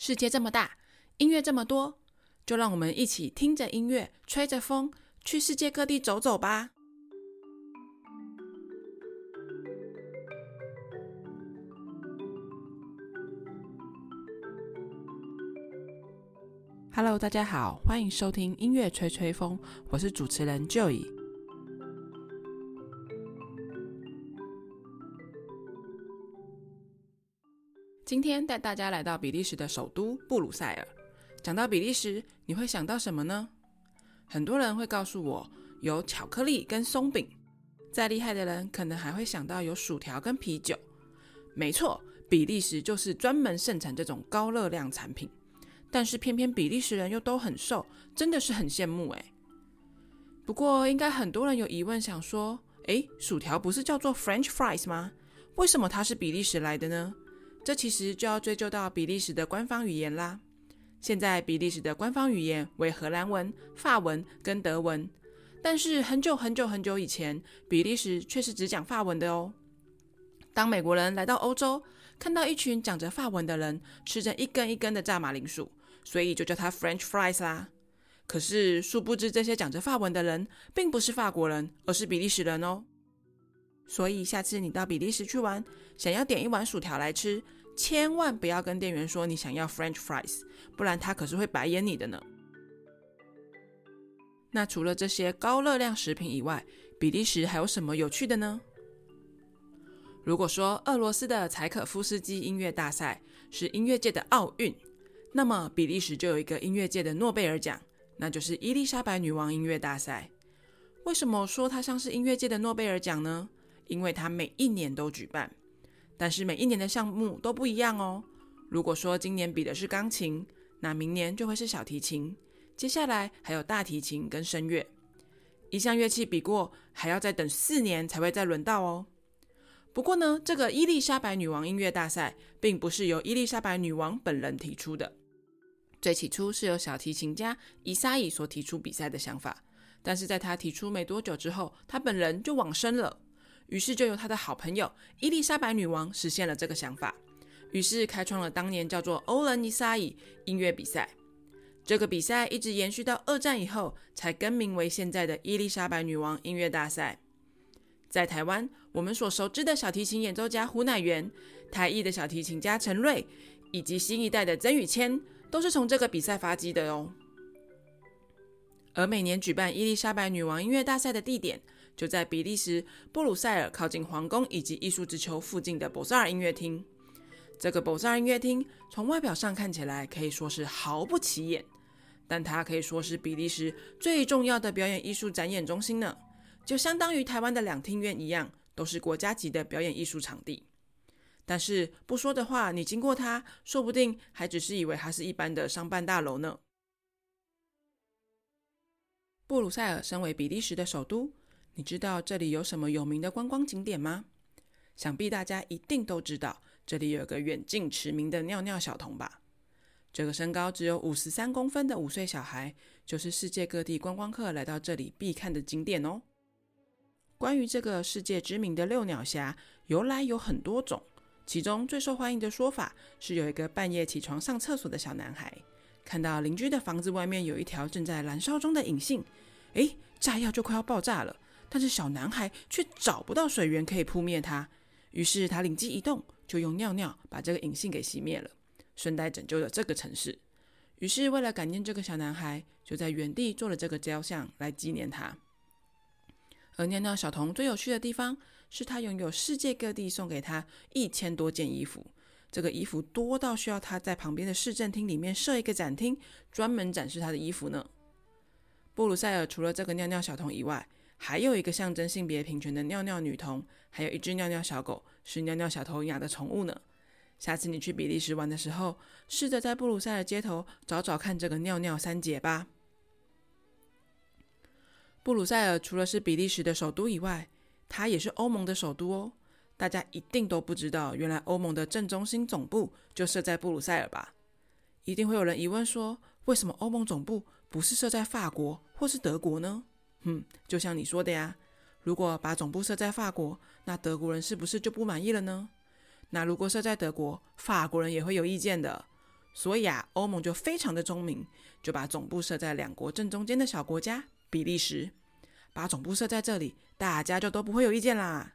世界这么大，音乐这么多，就让我们一起听着音乐，吹着风，去世界各地走走吧。Hello，大家好，欢迎收听音乐吹吹风，我是主持人 Joey。今天带大家来到比利时的首都布鲁塞尔。讲到比利时，你会想到什么呢？很多人会告诉我有巧克力跟松饼，再厉害的人可能还会想到有薯条跟啤酒。没错，比利时就是专门盛产这种高热量产品。但是偏偏比利时人又都很瘦，真的是很羡慕诶。不过应该很多人有疑问，想说：诶，薯条不是叫做 French fries 吗？为什么它是比利时来的呢？这其实就要追究到比利时的官方语言啦。现在比利时的官方语言为荷兰文、法文跟德文，但是很久很久很久以前，比利时却是只讲法文的哦。当美国人来到欧洲，看到一群讲着法文的人吃着一根一根的炸马铃薯，所以就叫它 French fries 啦。可是殊不知，这些讲着法文的人并不是法国人，而是比利时人哦。所以下次你到比利时去玩，想要点一碗薯条来吃，千万不要跟店员说你想要 French fries，不然他可是会白眼你的呢。那除了这些高热量食品以外，比利时还有什么有趣的呢？如果说俄罗斯的柴可夫斯基音乐大赛是音乐界的奥运，那么比利时就有一个音乐界的诺贝尔奖，那就是伊丽莎白女王音乐大赛。为什么说它像是音乐界的诺贝尔奖呢？因为它每一年都举办，但是每一年的项目都不一样哦。如果说今年比的是钢琴，那明年就会是小提琴，接下来还有大提琴跟声乐。一项乐器比过，还要再等四年才会再轮到哦。不过呢，这个伊丽莎白女王音乐大赛并不是由伊丽莎白女王本人提出的，最起初是由小提琴家伊萨伊所提出比赛的想法，但是在他提出没多久之后，他本人就往生了。于是就由他的好朋友伊丽莎白女王实现了这个想法，于是开创了当年叫做欧伦尼萨伊音乐比赛。这个比赛一直延续到二战以后，才更名为现在的伊丽莎白女王音乐大赛。在台湾，我们所熟知的小提琴演奏家胡乃元、台艺的小提琴家陈瑞，以及新一代的曾宇谦，都是从这个比赛发迹的哦。而每年举办伊丽莎白女王音乐大赛的地点，就在比利时布鲁塞尔靠近皇宫以及艺术之丘附近的博萨尔音乐厅。这个博萨尔音乐厅从外表上看起来可以说是毫不起眼，但它可以说是比利时最重要的表演艺术展演中心呢，就相当于台湾的两厅院一样，都是国家级的表演艺术场地。但是不说的话，你经过它，说不定还只是以为它是一般的商办大楼呢。布鲁塞尔身为比利时的首都。你知道这里有什么有名的观光景点吗？想必大家一定都知道，这里有个远近驰名的尿尿小童吧？这个身高只有五十三公分的五岁小孩，就是世界各地观光客来到这里必看的景点哦。关于这个世界知名的六鸟侠，由来有很多种，其中最受欢迎的说法是，有一个半夜起床上厕所的小男孩，看到邻居的房子外面有一条正在燃烧中的引信，诶，炸药就快要爆炸了。但是小男孩却找不到水源可以扑灭它，于是他灵机一动，就用尿尿把这个隐信给熄灭了，顺带拯救了这个城市。于是为了感念这个小男孩，就在原地做了这个雕像来纪念他。而尿尿小童最有趣的地方，是他拥有世界各地送给他一千多件衣服，这个衣服多到需要他在旁边的市政厅里面设一个展厅，专门展示他的衣服呢。布鲁塞尔除了这个尿尿小童以外，还有一个象征性别平权的尿尿女童，还有一只尿尿小狗，是尿尿小偷养的宠物呢。下次你去比利时玩的时候，试着在布鲁塞尔街头找找看这个尿尿三姐吧。布鲁塞尔除了是比利时的首都以外，它也是欧盟的首都哦。大家一定都不知道，原来欧盟的正中心总部就设在布鲁塞尔吧？一定会有人疑问说，为什么欧盟总部不是设在法国或是德国呢？嗯，就像你说的呀，如果把总部设在法国，那德国人是不是就不满意了呢？那如果设在德国，法国人也会有意见的。所以啊，欧盟就非常的聪明，就把总部设在两国正中间的小国家比利时，把总部设在这里，大家就都不会有意见啦。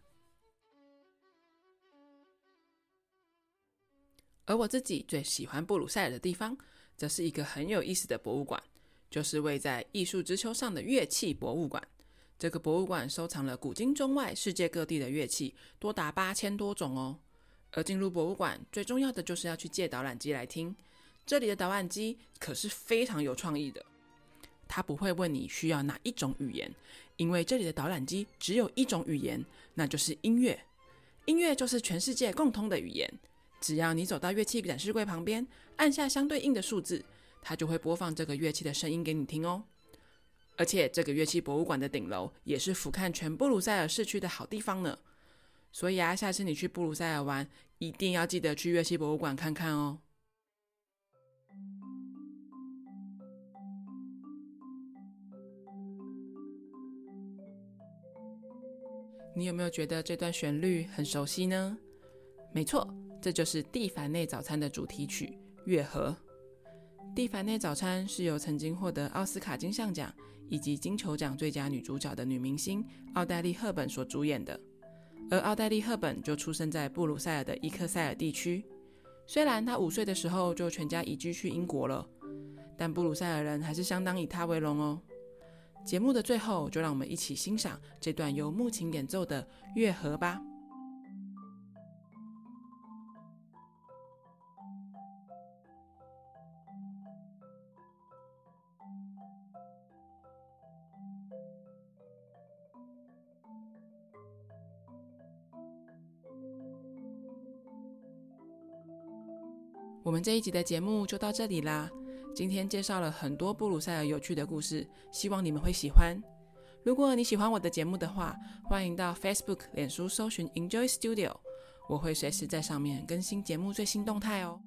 而我自己最喜欢布鲁塞尔的地方，则是一个很有意思的博物馆，就是位在艺术之丘上的乐器博物馆。这个博物馆收藏了古今中外世界各地的乐器，多达八千多种哦。而进入博物馆最重要的就是要去借导览机来听。这里的导览机可是非常有创意的，它不会问你需要哪一种语言，因为这里的导览机只有一种语言，那就是音乐。音乐就是全世界共通的语言。只要你走到乐器展示柜旁边，按下相对应的数字，它就会播放这个乐器的声音给你听哦。而且，这个乐器博物馆的顶楼也是俯瞰全布鲁塞尔市区的好地方呢。所以啊，下次你去布鲁塞尔玩，一定要记得去乐器博物馆看看哦。你有没有觉得这段旋律很熟悉呢？没错。这就是《蒂凡内早餐》的主题曲《月河》。《蒂凡内早餐》是由曾经获得奥斯卡金像奖以及金球奖最佳女主角的女明星奥黛丽·赫本所主演的，而奥黛丽·赫本就出生在布鲁塞尔的伊克塞尔地区。虽然她五岁的时候就全家移居去英国了，但布鲁塞尔人还是相当以她为荣哦。节目的最后，就让我们一起欣赏这段由木琴演奏的《月河》吧。我们这一集的节目就到这里啦。今天介绍了很多布鲁塞尔有趣的故事，希望你们会喜欢。如果你喜欢我的节目的话，欢迎到 Facebook、脸书搜寻 Enjoy Studio，我会随时在上面更新节目最新动态哦。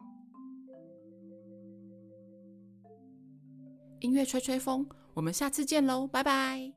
音乐吹吹风，我们下次见喽，拜拜。